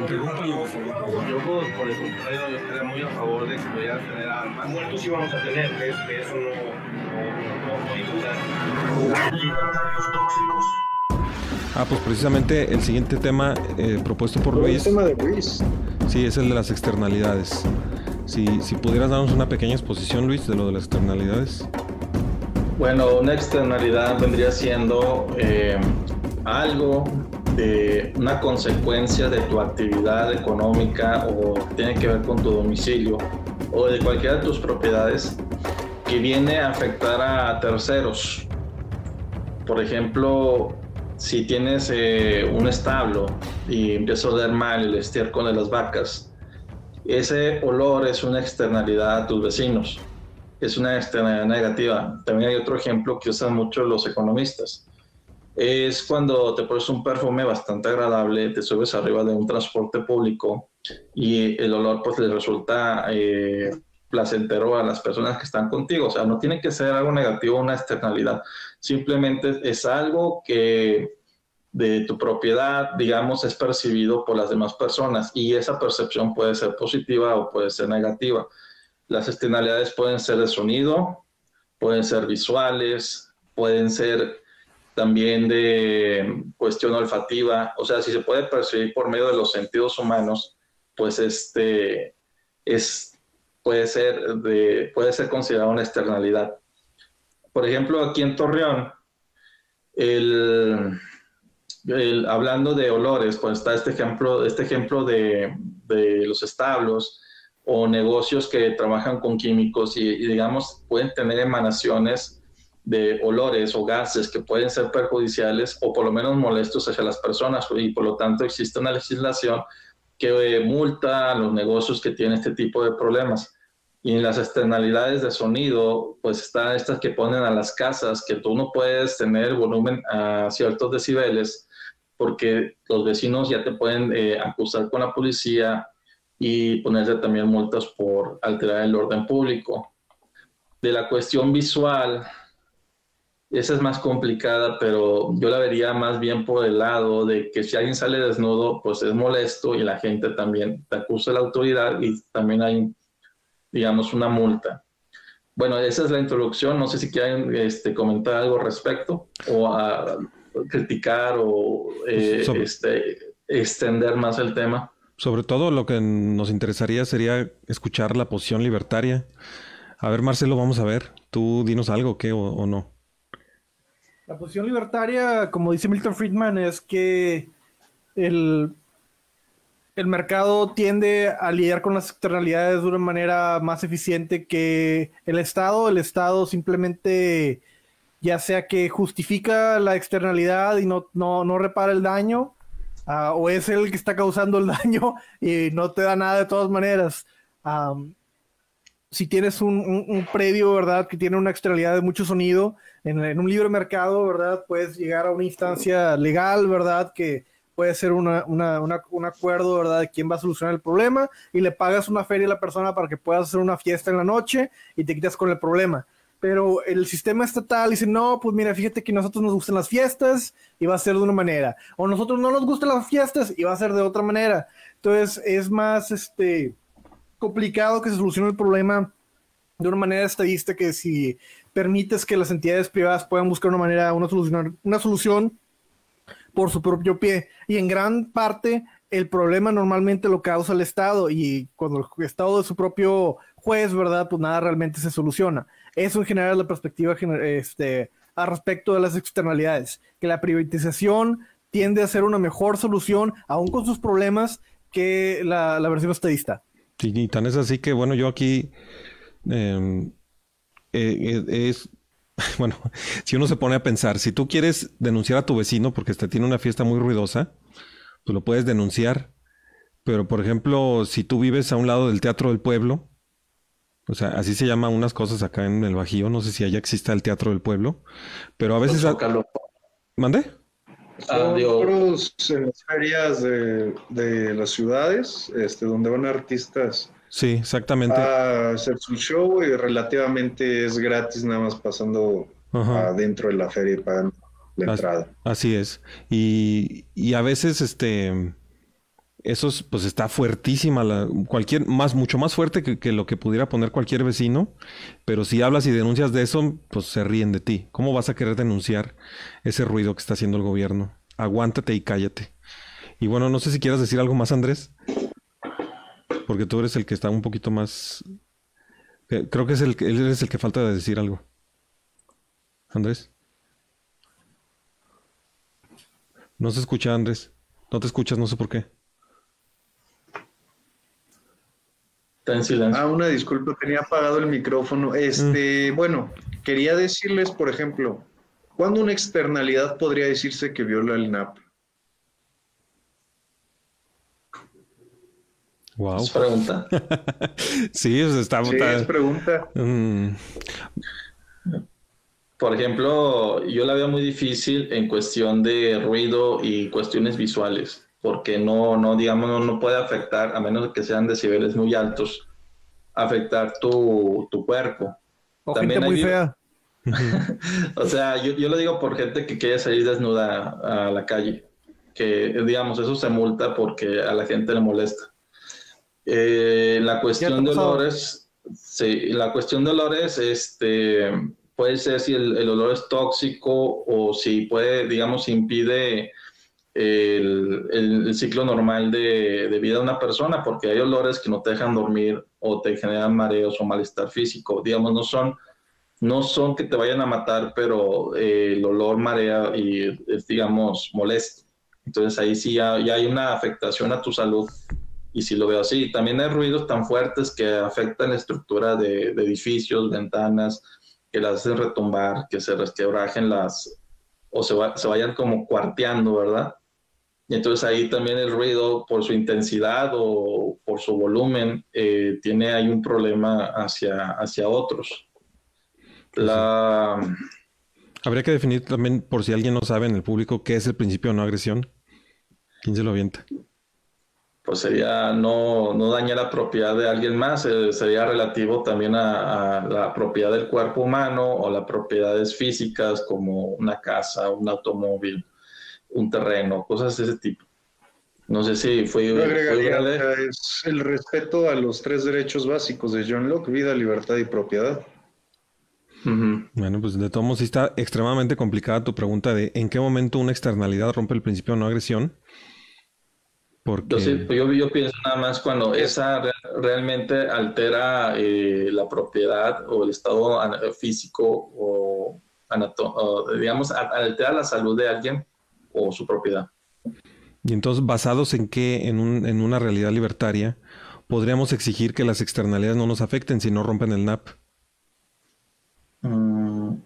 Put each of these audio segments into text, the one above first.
Interrúmpalo, por favor. Yo, por por el contrario, yo estaría muy a favor de que pudieran tener armas. Muertos sí vamos a tener, que es- que eso no, no, no, tóxicos. Ah, pues precisamente el siguiente tema eh, propuesto por El Luis, tema de Luis. sí, es el de las externalidades. Si, si pudieras darnos una pequeña exposición, Luis, de lo de las externalidades. Bueno, una externalidad vendría siendo eh, algo de una consecuencia de tu actividad económica o que tiene que ver con tu domicilio o de cualquiera de tus propiedades que viene a afectar a terceros. Por ejemplo, si tienes eh, un establo y empieza a oler mal el estiércol de las vacas, ese olor es una externalidad a tus vecinos es una externalidad negativa. También hay otro ejemplo que usan mucho los economistas. Es cuando te pones un perfume bastante agradable, te subes arriba de un transporte público y el olor pues le resulta eh, placentero a las personas que están contigo. O sea, no tiene que ser algo negativo, una externalidad. Simplemente es algo que de tu propiedad, digamos, es percibido por las demás personas y esa percepción puede ser positiva o puede ser negativa. Las externalidades pueden ser de sonido, pueden ser visuales, pueden ser también de cuestión olfativa, o sea, si se puede percibir por medio de los sentidos humanos, pues este es puede ser de, puede ser considerado una externalidad. Por ejemplo, aquí en Torreón, el, hablando de olores, pues está este ejemplo, este ejemplo de, de los establos o negocios que trabajan con químicos y, digamos pueden tener emanaciones de olores o gases que pueden ser perjudiciales o por lo menos molestos hacia las personas y por lo tanto existe una legislación que eh, multa a los negocios que tienen este tipo de problemas. Y en las externalidades de sonido, pues están estas que ponen a las casas, que tú no puedes tener volumen a ciertos decibeles, porque los vecinos ya te pueden eh, acusar con la policía y ponerse también multas por alterar el orden público. De la cuestión visual, esa es más complicada, pero yo la vería más bien por el lado de que si alguien sale desnudo, pues es molesto y la gente también te acusa a la autoridad y también hay, digamos, una multa. Bueno, esa es la introducción. No sé si quieren este, comentar algo al respecto o a criticar o eh, Sobre- este, extender más el tema. Sobre todo lo que nos interesaría sería escuchar la posición libertaria. A ver, Marcelo, vamos a ver. Tú dinos algo, ¿qué o, o no? La posición libertaria, como dice Milton Friedman, es que el, el mercado tiende a lidiar con las externalidades de una manera más eficiente que el Estado. El Estado simplemente, ya sea que justifica la externalidad y no, no, no repara el daño, ah, o es el que está causando el daño y no te da nada de todas maneras. Am, si tienes un, un, un predio, ¿verdad? Que tiene una externalidad de mucho sonido, en, en, un libre mercado, ¿verdad? Puedes llegar a una instancia legal, ¿verdad? Que puede ser una, una, una, un acuerdo, ¿verdad? De quién va a solucionar el problema y le pagas una feria a la persona para que puedas hacer una fiesta en la noche y te quitas con el problema. Pero el sistema estatal dice, no, pues mira, fíjate que a nosotros nos gustan las fiestas y va a ser de una manera. O nosotros no nos gustan las fiestas y va a ser de otra manera. Entonces es más, este complicado que se solucione el problema de una manera estadista que si permites que las entidades privadas puedan buscar una manera, una solución, una solución por su propio pie. Y en gran parte el problema normalmente lo causa el Estado y cuando el Estado es su propio juez, ¿verdad? Pues nada realmente se soluciona. Eso en general es la perspectiva este, al respecto de las externalidades, que la privatización tiende a ser una mejor solución, aún con sus problemas, que la, la versión estadista. Sí, y tan es así que, bueno, yo aquí eh, eh, es, bueno, si uno se pone a pensar, si tú quieres denunciar a tu vecino porque te tiene una fiesta muy ruidosa, pues lo puedes denunciar. Pero, por ejemplo, si tú vives a un lado del Teatro del Pueblo O sea, así se llama unas cosas acá en el Bajío. No sé si allá exista el Teatro del Pueblo. Pero a veces... ¿Mande? Ah, Son foros en las ferias de, de las ciudades, este, donde van artistas Sí, exactamente. a hacer su show y relativamente es gratis, nada más pasando Ajá. adentro de la feria y pagando la entrada. Así es. Y, y a veces, este, eso es, pues está fuertísima, la, cualquier, más, mucho más fuerte que, lo que pudiera poner cualquier vecino. Pero si hablas y denuncias de eso, pues se ríen de ti. ¿Cómo vas a querer denunciar ese ruido que está haciendo el gobierno? Aguántate y cállate. Y bueno, no sé si quieras decir algo más, Andrés. Porque tú eres el que está un poquito más. eh, Creo que es el él es el que falta de decir algo. Andrés. No se escucha, Andrés. No te escuchas, no sé por qué. Está en silencio. Ah, una disculpa, tenía apagado el micrófono. Este, bueno, quería decirles, por ejemplo, ¿cuándo una externalidad podría decirse que viola el NAP? Wow. Es pregunta. sí, o sea, está. Sí, es pregunta. Mm, Por ejemplo, yo la veo muy difícil en cuestión de ruido y cuestiones visuales, porque no, no, digamos, no, no puede afectar, a menos que sean decibeles muy altos, afectar tu, tu cuerpo. O También gente muy hay- fea. O sea, yo, yo lo digo por gente que quiere salir desnuda a la calle, que digamos, eso se multa porque a la gente le molesta. Eh, la cuestión de olores, sí, la cuestión de olores, este, puede ser si el, el olor es tóxico o si puede, digamos, impide el, ciclo normal de, vida de una persona, porque hay olores que no te dejan dormir o te generan mareos o malestar físico. Digamos, no son no son que te vayan a matar, pero eh, el olor marea y es, digamos, molesto. Entonces ahí sí ya, hay una afectación a tu salud y sí lo veo así. También hay ruidos tan fuertes que afectan la estructura de, edificios, ventanas, que las hacen retumbar, que se resquebrajen las, o se vayan como cuarteando, ¿verdad? Y entonces ahí también el ruido, por su intensidad o por su volumen, eh, tiene ahí un problema hacia, hacia otros. La, Habría que definir también, por si alguien no sabe en el público, qué es el principio de no agresión. ¿Quién se lo avienta? pues sería no, no dañar la propiedad de alguien más, eh, sería relativo también a, a la propiedad del cuerpo humano o las propiedades físicas como una casa, un automóvil, un terreno, cosas de ese tipo. No sé si fue, Yo fue agregaría, sea, es el respeto a los tres derechos básicos de John Locke, vida, libertad y propiedad. Ujú. Bueno, pues de todos modos sí está extremadamente complicada tu pregunta de en qué momento una externalidad rompe el principio de no agresión. Porque... Entonces, pues yo, yo pienso nada más cuando esa re- realmente altera eh, la propiedad o el estado físico o, digamos, altera la salud de alguien o su propiedad. Y entonces, basados en qué, en, un- en una realidad libertaria, podríamos exigir que las externalidades no nos afecten si no rompen el NAP. Mm.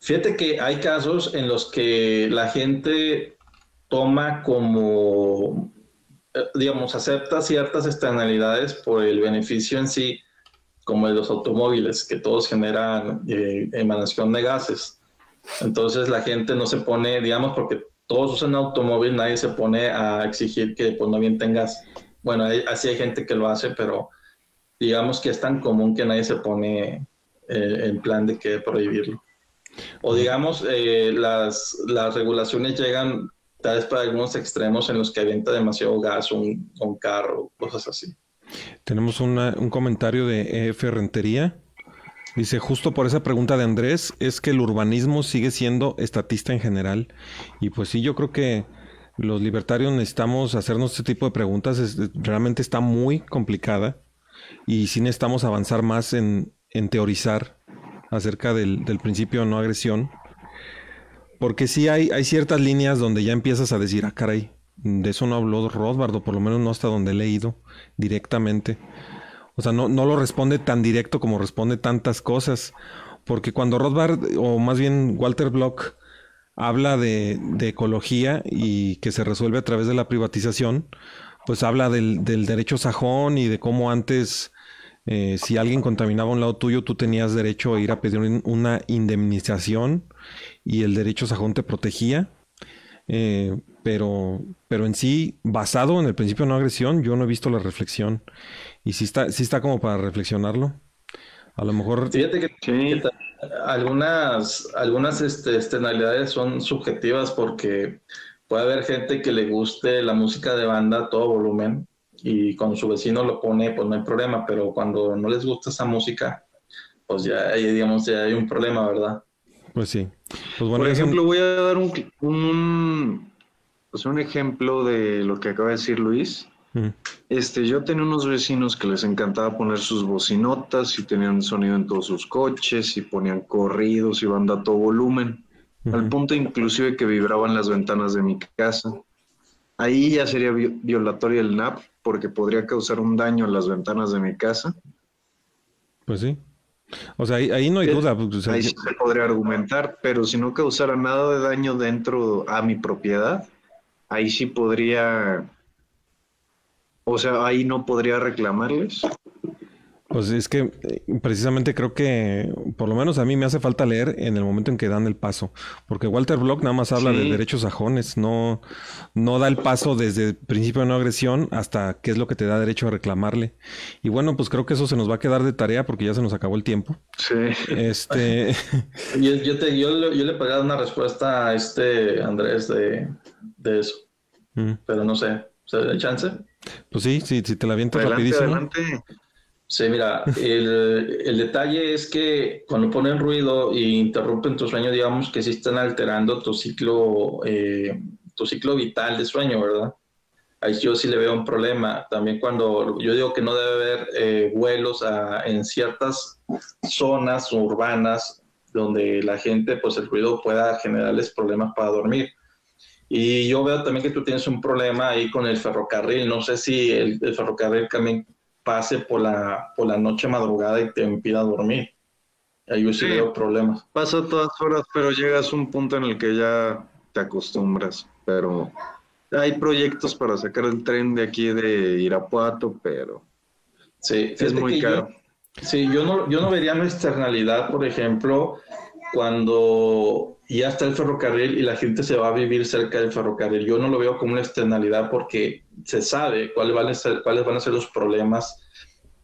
Fíjate que hay casos en los que la gente toma como, eh, digamos, acepta ciertas externalidades por el beneficio en sí, como de los automóviles, que todos generan eh, emanación de gases. Entonces la gente no se pone, digamos, porque todos usan automóvil, nadie se pone a exigir que pues no bien tengas. Bueno, así hay gente que lo hace, pero digamos que es tan común que nadie se pone eh, en plan de que prohibirlo. O digamos, eh, las, las regulaciones llegan tal vez para algunos extremos en los que avienta demasiado gas un, un carro, cosas así. Tenemos una- un comentario de EF Rentería. Dice, justo por esa pregunta de Andrés, es que el urbanismo sigue siendo estatista en general. Y pues sí, yo creo que los libertarios necesitamos hacernos este tipo de preguntas. Realmente está muy complicada. Y sí necesitamos avanzar más en, en teorizar acerca del, del principio de no agresión. Porque sí hay, hay ciertas líneas donde ya empiezas a decir, ah, caray, de eso no habló Rothbard, por lo menos no hasta donde he leído directamente. O sea, no, no lo responde tan directo como responde tantas cosas. Porque cuando Rothbard, o más bien Walter Block, habla de, de ecología y que se resuelve a través de la privatización, pues habla del, del derecho sajón y de cómo antes eh, si alguien contaminaba un lado tuyo, tú tenías derecho a ir a pedir un- una indemnización y el derecho sajón te protegía. Eh, pero, pero en sí, basado en el principio de no agresión, yo no he visto la reflexión. Y sí está, sí está como para reflexionarlo. A lo mejor, Fíjate que, Sí. que ta- algunas, algunas este, externalidades son subjetivas porque puede haber gente que le guste la música de banda a todo volumen y cuando su vecino lo pone, pues no hay problema, pero cuando no les gusta esa música, pues ya, digamos, ya hay un problema, ¿verdad? pues sí. Pues bueno, Por ejemplo, voy a dar un, un, pues un ejemplo de lo que acaba de decir Luis. Mm, Este, yo tenía unos vecinos que les encantaba poner sus bocinotas y tenían sonido en todos sus coches y ponían corridos y banda a todo volumen, al punto inclusive que vibraban las ventanas de mi casa. Ahí ya sería vi- violatorio el NAP porque podría causar un daño a las ventanas de mi casa. Pues sí. O sea, ahí, ahí no hay duda. pues, o sea, Ahí se podría argumentar, pero si no causara nada de daño dentro a mi propiedad, ahí sí podría, o sea, ahí no podría reclamarles. Pues es que eh, precisamente creo que por lo menos a mí me hace falta leer en el momento en que dan el paso, porque Walter Block nada más habla de derechos sajones, no, no da el paso desde el principio de no agresión hasta qué es lo que te da derecho a reclamarle. Y bueno, pues creo que eso se nos va a quedar de tarea porque ya se nos acabó el tiempo. Sí. Este, Yo, yo, te, yo, le- yo le pagaba una respuesta a este Andrés de, de eso, mm, pero no sé, ¿se da chance? pues sí, sí, si te la avientas Adelante, rapidísimo. adelante. Sí, mira, el, el detalle es que cuando ponen ruido e interrumpen tu sueño, digamos que sí están alterando tu ciclo, eh, tu ciclo vital de sueño, ¿verdad? Ahí yo sí le veo un problema. También cuando yo digo que no debe haber eh, vuelos a- en ciertas zonas urbanas donde la gente, pues el ruido pueda generarles problemas para dormir. Y yo veo también que tú tienes un problema ahí con el ferrocarril. No sé si el, el ferrocarril también pase por la, por la noche madrugada y te impida dormir. Ahí yo sí, Sí. veo problemas. Pasa todas horas, pero llegas a un punto en el que ya te acostumbras. Pero hay proyectos para sacar el tren de aquí de Irapuato, pero Sí, es muy que yo- caro. Sí, yo no, yo no vería una externalidad, por ejemplo, cuando ya está el ferrocarril y la gente se va a vivir cerca del ferrocarril. Yo no lo veo como una externalidad porque se sabe cuáles van a ser, cuáles van a ser los problemas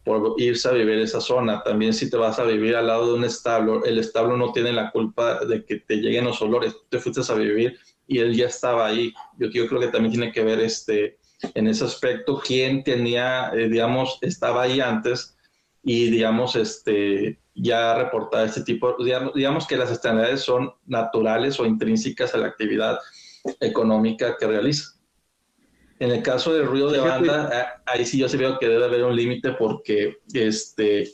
por irse a vivir esa zona. También si te vas a vivir al lado de un establo, el establo no tiene la culpa de que te lleguen los olores. Te fuiste a vivir y él ya estaba ahí. Yo, yo creo que también tiene que ver este, en ese aspecto quién tenía, eh, digamos, estaba ahí antes y digamos, este, ya reportar este tipo, digamos, digamos que las externalidades son naturales o intrínsecas a la actividad económica que realiza. En el caso del ruido de banda, a- ahí sí yo sí veo que debe haber un límite porque este,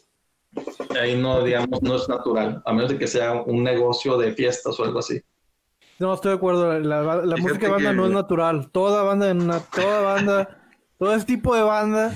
ahí no, digamos, no es natural, a menos de que sea un negocio de fiestas o algo así. No, estoy de acuerdo. La, la música de banda que- no es natural. Toda banda, toda banda, todo ese tipo de banda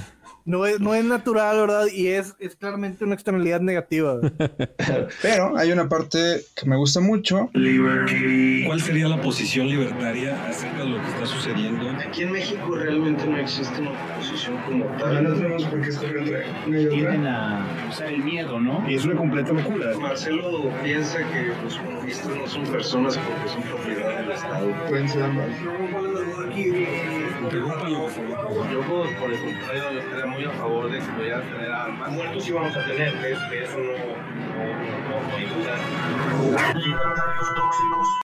no es, no es natural, ¿verdad? Y es, es claramente una externalidad negativa. Pero hay una parte que me gusta mucho. ¿Cuál sería la posición libertaria acerca de lo que está sucediendo? Aquí en México realmente no existe una oposición como Ya no sabemos por qué otra. Tienen o sea, el miedo, ¿no? Y es una completa locura. Marcelo piensa que los comunistas no son personas porque son propiedad del Estado. Pueden ser ambas. Favor. Yo, por, el contrario, yo estaría muy a favor de que pudieran tener armas. Muertos sí vamos a tener, de, eso no, no, no, no hay duda.